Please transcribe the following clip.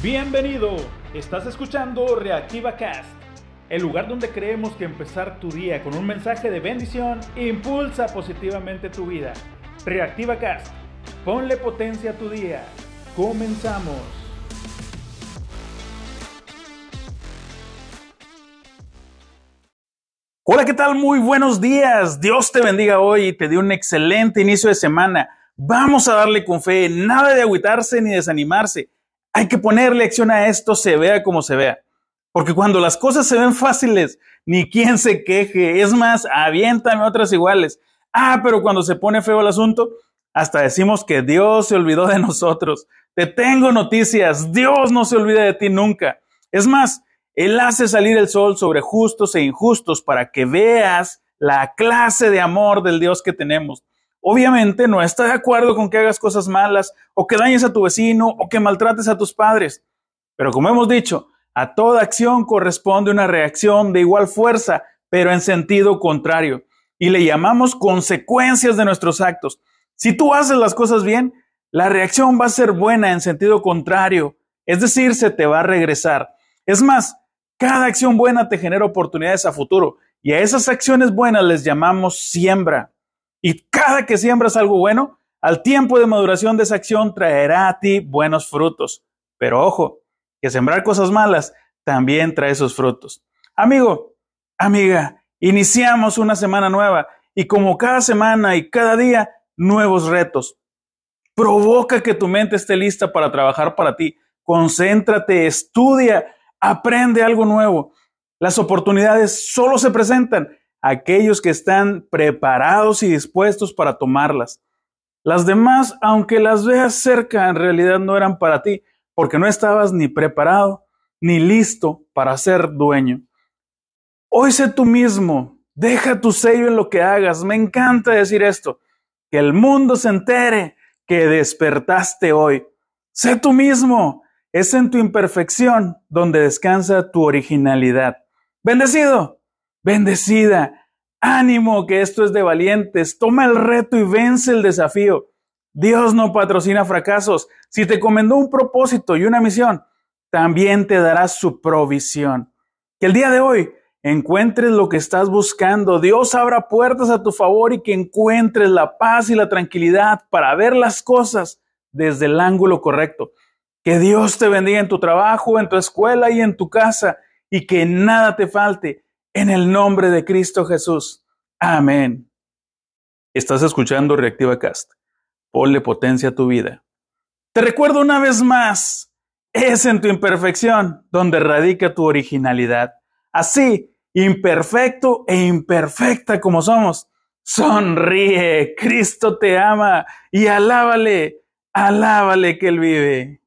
Bienvenido, estás escuchando Reactiva Cast, el lugar donde creemos que empezar tu día con un mensaje de bendición impulsa positivamente tu vida. Reactiva Cast, ponle potencia a tu día. Comenzamos. Hola, ¿qué tal? Muy buenos días. Dios te bendiga hoy y te dé un excelente inicio de semana. Vamos a darle con fe, nada de agüitarse ni desanimarse. Hay que ponerle acción a esto, se vea como se vea. Porque cuando las cosas se ven fáciles, ni quien se queje. Es más, aviéntame otras iguales. Ah, pero cuando se pone feo el asunto, hasta decimos que Dios se olvidó de nosotros. Te tengo noticias, Dios no se olvida de ti nunca. Es más, Él hace salir el sol sobre justos e injustos para que veas la clase de amor del Dios que tenemos. Obviamente no está de acuerdo con que hagas cosas malas o que dañes a tu vecino o que maltrates a tus padres. Pero como hemos dicho, a toda acción corresponde una reacción de igual fuerza, pero en sentido contrario. Y le llamamos consecuencias de nuestros actos. Si tú haces las cosas bien, la reacción va a ser buena en sentido contrario. Es decir, se te va a regresar. Es más, cada acción buena te genera oportunidades a futuro. Y a esas acciones buenas les llamamos siembra. Y cada que siembras algo bueno, al tiempo de maduración de esa acción traerá a ti buenos frutos. Pero ojo, que sembrar cosas malas también trae esos frutos. Amigo, amiga, iniciamos una semana nueva y como cada semana y cada día, nuevos retos. Provoca que tu mente esté lista para trabajar para ti. Concéntrate, estudia, aprende algo nuevo. Las oportunidades solo se presentan aquellos que están preparados y dispuestos para tomarlas. Las demás, aunque las veas cerca, en realidad no eran para ti, porque no estabas ni preparado ni listo para ser dueño. Hoy sé tú mismo, deja tu sello en lo que hagas. Me encanta decir esto, que el mundo se entere que despertaste hoy. Sé tú mismo, es en tu imperfección donde descansa tu originalidad. Bendecido bendecida. Ánimo que esto es de valientes. Toma el reto y vence el desafío. Dios no patrocina fracasos. Si te comendó un propósito y una misión, también te dará su provisión. Que el día de hoy encuentres lo que estás buscando. Dios abra puertas a tu favor y que encuentres la paz y la tranquilidad para ver las cosas desde el ángulo correcto. Que Dios te bendiga en tu trabajo, en tu escuela y en tu casa y que nada te falte en el nombre de Cristo Jesús. Amén. Estás escuchando Reactiva Cast. Ponle potencia a tu vida. Te recuerdo una vez más, es en tu imperfección donde radica tu originalidad. Así, imperfecto e imperfecta como somos, sonríe, Cristo te ama y alábale, alábale que Él vive.